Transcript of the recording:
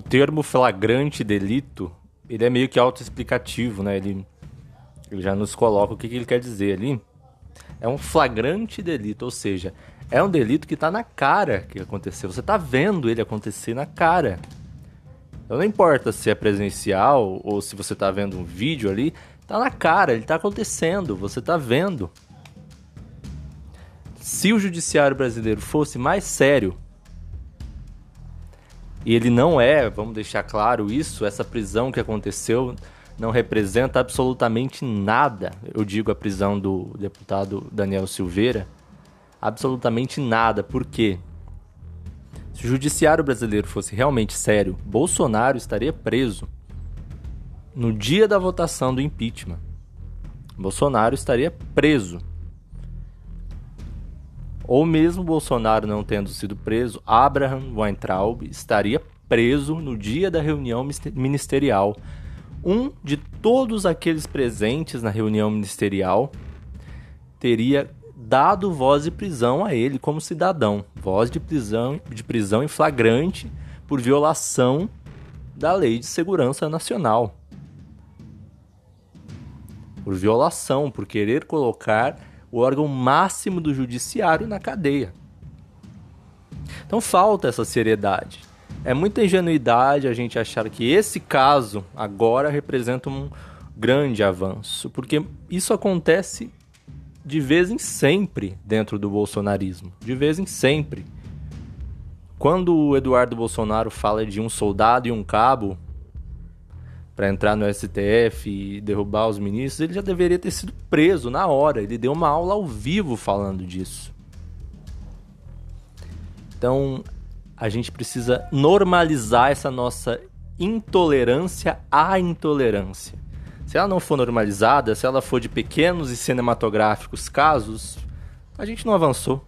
termo flagrante delito, ele é meio que autoexplicativo, né? Ele, ele já nos coloca o que, que ele quer dizer ali. É um flagrante delito, ou seja, é um delito que está na cara que aconteceu. Você está vendo ele acontecer na cara. Então não importa se é presencial ou se você está vendo um vídeo ali, tá na cara, ele está acontecendo, você está vendo. Se o judiciário brasileiro fosse mais sério, e ele não é, vamos deixar claro isso, essa prisão que aconteceu não representa absolutamente nada. Eu digo a prisão do deputado Daniel Silveira, absolutamente nada. Por quê? Se o judiciário brasileiro fosse realmente sério, Bolsonaro estaria preso no dia da votação do impeachment. Bolsonaro estaria preso. Ou mesmo Bolsonaro não tendo sido preso, Abraham Weintraub estaria preso no dia da reunião ministerial. Um de todos aqueles presentes na reunião ministerial teria dado voz de prisão a ele como cidadão, voz de prisão, de prisão em flagrante por violação da Lei de Segurança Nacional. Por violação, por querer colocar o órgão máximo do judiciário na cadeia. Então falta essa seriedade. É muita ingenuidade a gente achar que esse caso agora representa um grande avanço, porque isso acontece de vez em sempre dentro do bolsonarismo, de vez em sempre. Quando o Eduardo Bolsonaro fala de um soldado e um cabo para entrar no STF e derrubar os ministros, ele já deveria ter sido preso na hora. Ele deu uma aula ao vivo falando disso. Então, a gente precisa normalizar essa nossa intolerância à intolerância. Se ela não for normalizada, se ela for de pequenos e cinematográficos casos, a gente não avançou.